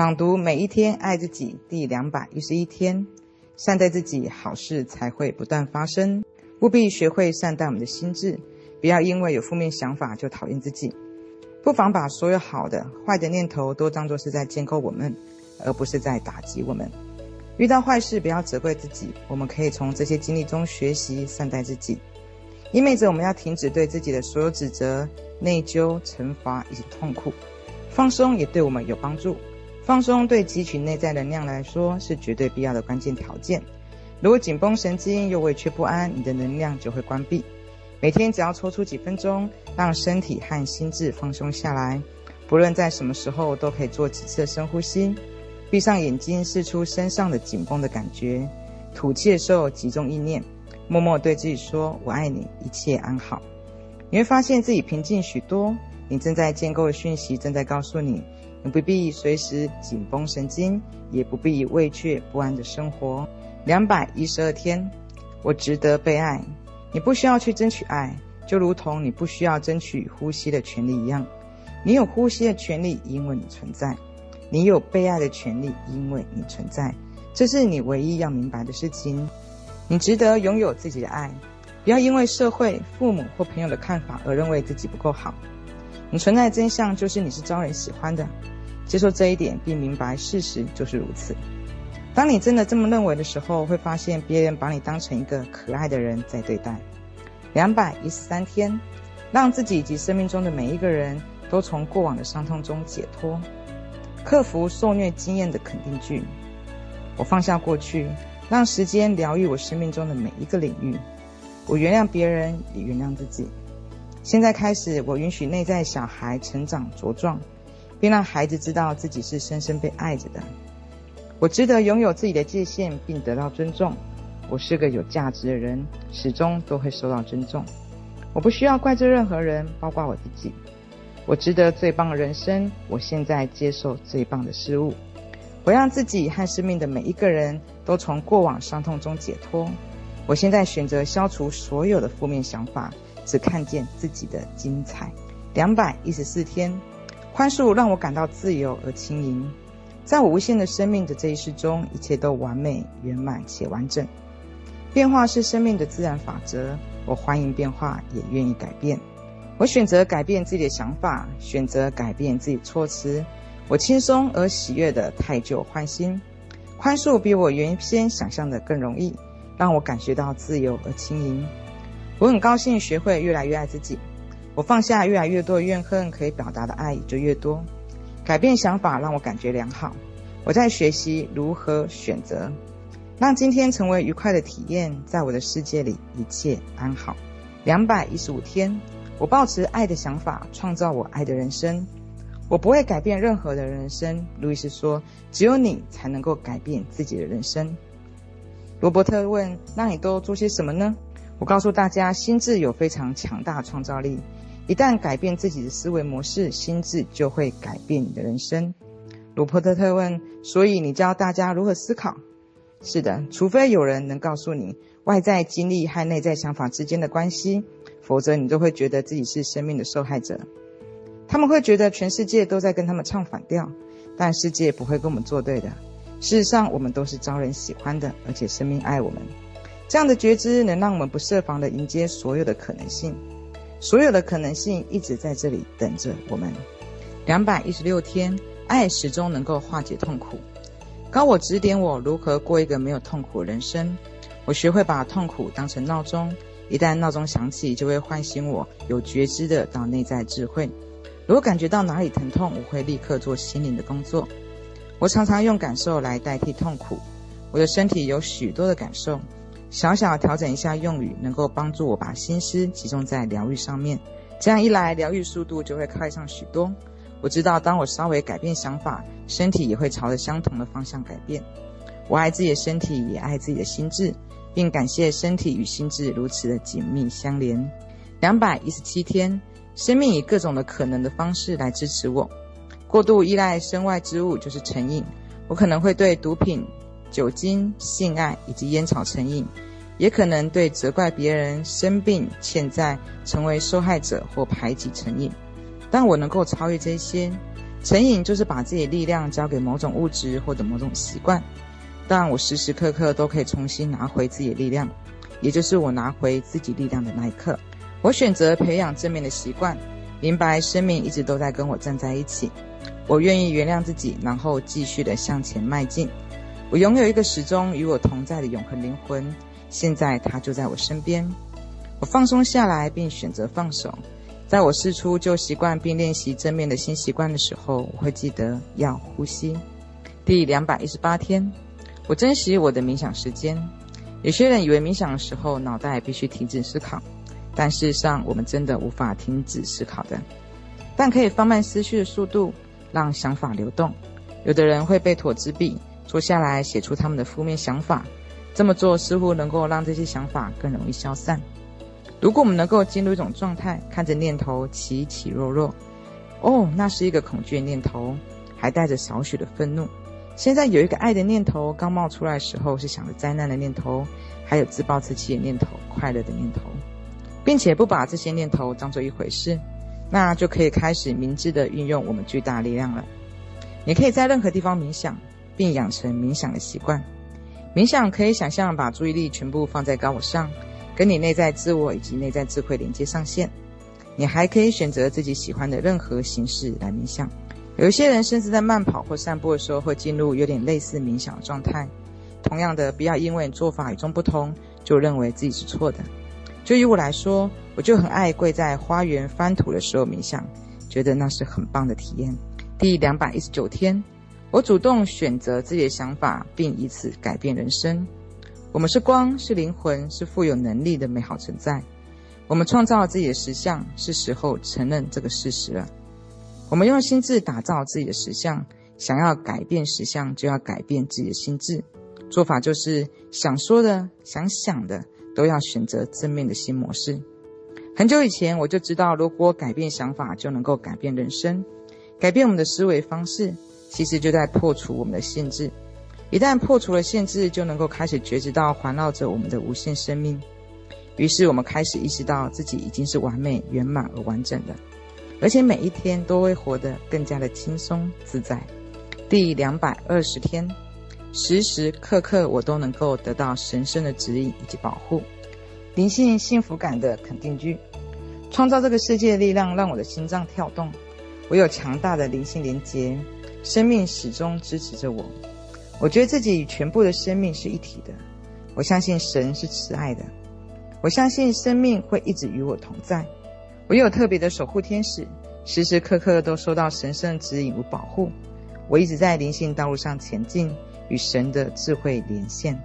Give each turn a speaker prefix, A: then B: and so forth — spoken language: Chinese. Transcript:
A: 朗读每一天爱自己第两百一十一天，善待自己，好事才会不断发生。务必学会善待我们的心智，不要因为有负面想法就讨厌自己。不妨把所有好的、坏的念头都当作是在建构我们，而不是在打击我们。遇到坏事，不要责怪自己，我们可以从这些经历中学习善待自己。意味着我们要停止对自己的所有指责、内疚、惩罚以及痛苦。放松也对我们有帮助。放松对汲取内在能量来说是绝对必要的关键条件。如果紧绷神经又畏却不安，你的能量就会关闭。每天只要抽出几分钟，让身体和心智放松下来，不论在什么时候都可以做几次深呼吸。闭上眼睛，试出身上的紧绷的感觉。吐气的时候集中意念，默默对自己说：“我爱你，一切安好。”你会发现自己平静许多。你正在建构的讯息正在告诉你，你不必随时紧绷神经，也不必畏惧不安的生活。两百一十二天，我值得被爱。你不需要去争取爱，就如同你不需要争取呼吸的权利一样。你有呼吸的权利，因为你存在；你有被爱的权利，因为你存在。这是你唯一要明白的事情。你值得拥有自己的爱。不要因为社会、父母或朋友的看法而认为自己不够好。你存在的真相就是你是招人喜欢的。接受这一点，并明白事实就是如此。当你真的这么认为的时候，会发现别人把你当成一个可爱的人在对待。两百一十三天，让自己以及生命中的每一个人都从过往的伤痛中解脱，克服受虐经验的肯定句。我放下过去，让时间疗愈我生命中的每一个领域。我原谅别人，也原谅自己。现在开始，我允许内在小孩成长茁壮，并让孩子知道自己是深深被爱着的。我值得拥有自己的界限，并得到尊重。我是个有价值的人，始终都会受到尊重。我不需要怪罪任何人，包括我自己。我值得最棒的人生。我现在接受最棒的事物。我让自己和生命的每一个人都从过往伤痛中解脱。我现在选择消除所有的负面想法，只看见自己的精彩。两百一十四天，宽恕让我感到自由而轻盈。在我无限的生命的这一世中，一切都完美、圆满且完整。变化是生命的自然法则。我欢迎变化，也愿意改变。我选择改变自己的想法，选择改变自己措辞。我轻松而喜悦地汰旧换新。宽恕比我原先想象的更容易。让我感觉到自由而轻盈。我很高兴学会越来越爱自己。我放下越来越多的怨恨，可以表达的爱也就越多。改变想法让我感觉良好。我在学习如何选择，让今天成为愉快的体验。在我的世界里，一切安好。两百一十五天，我抱持爱的想法，创造我爱的人生。我不会改变任何的人生。路易斯说：“只有你才能够改变自己的人生。”罗伯特问：“那你都做些什么呢？”我告诉大家，心智有非常强大的创造力。一旦改变自己的思维模式，心智就会改变你的人生。罗伯特特问：“所以你教大家如何思考？”是的，除非有人能告诉你外在经历和内在想法之间的关系，否则你都会觉得自己是生命的受害者。他们会觉得全世界都在跟他们唱反调，但世界不会跟我们作对的。事实上，我们都是招人喜欢的，而且生命爱我们。这样的觉知能让我们不设防地迎接所有的可能性，所有的可能性一直在这里等着我们。两百一十六天，爱始终能够化解痛苦。高我指点我如何过一个没有痛苦的人生。我学会把痛苦当成闹钟，一旦闹钟响起，就会唤醒我有觉知的到内在智慧。如果感觉到哪里疼痛，我会立刻做心灵的工作。我常常用感受来代替痛苦。我的身体有许多的感受，小小调整一下用语，能够帮助我把心思集中在疗愈上面。这样一来，疗愈速度就会快上许多。我知道，当我稍微改变想法，身体也会朝着相同的方向改变。我爱自己的身体，也爱自己的心智，并感谢身体与心智如此的紧密相连。两百一十七天，生命以各种的可能的方式来支持我。过度依赖身外之物就是成瘾，我可能会对毒品、酒精、性爱以及烟草成瘾，也可能对责怪别人、生病、欠债、成为受害者或排挤成瘾。但我能够超越这些，成瘾就是把自己的力量交给某种物质或者某种习惯，但我时时刻刻都可以重新拿回自己的力量，也就是我拿回自己力量的那一刻。我选择培养正面的习惯，明白生命一直都在跟我站在一起。我愿意原谅自己，然后继续的向前迈进。我拥有一个始终与我同在的永恒灵魂，现在它就在我身边。我放松下来，并选择放手。在我释出旧习惯并练习正面的新习惯的时候，我会记得要呼吸。第两百一十八天，我珍惜我的冥想时间。有些人以为冥想的时候脑袋必须停止思考，但事实上我们真的无法停止思考的，但可以放慢思绪的速度，让想法流动。有的人会被妥纸笔，坐下来写出他们的负面想法，这么做似乎能够让这些想法更容易消散。如果我们能够进入一种状态，看着念头起起落落，哦，那是一个恐惧的念头，还带着少许的愤怒。现在有一个爱的念头刚冒出来的时候，是想着灾难的念头，还有自暴自弃的念头，快乐的念头，并且不把这些念头当做一回事，那就可以开始明智地运用我们巨大力量了。你可以在任何地方冥想，并养成冥想的习惯。冥想可以想象把注意力全部放在高我上。跟你内在自我以及内在智慧连接上线，你还可以选择自己喜欢的任何形式来冥想。有一些人甚至在慢跑或散步的时候会进入有点类似冥想的状态。同样的，不要因为做法与众不同就认为自己是错的。就以我来说，我就很爱跪在花园翻土的时候冥想，觉得那是很棒的体验。第两百一十九天，我主动选择自己的想法，并以此改变人生。我们是光，是灵魂，是富有能力的美好存在。我们创造了自己的实相，是时候承认这个事实了。我们用心智打造自己的实相，想要改变实相，就要改变自己的心智。做法就是想说的、想想的，都要选择正面的新模式。很久以前我就知道，如果改变想法，就能够改变人生，改变我们的思维方式，其实就在破除我们的限制。一旦破除了限制，就能够开始觉知到环绕着我们的无限生命。于是，我们开始意识到自己已经是完美、圆满而完整的，而且每一天都会活得更加的轻松自在。第两百二十天，时时刻刻我都能够得到神圣的指引以及保护。灵性幸福感的肯定句：创造这个世界的力量让我的心脏跳动，我有强大的灵性连结，生命始终支持着我。我觉得自己与全部的生命是一体的，我相信神是慈爱的，我相信生命会一直与我同在。我有特别的守护天使，时时刻刻都受到神圣指引与保护。我一直在灵性道路上前进，与神的智慧连线。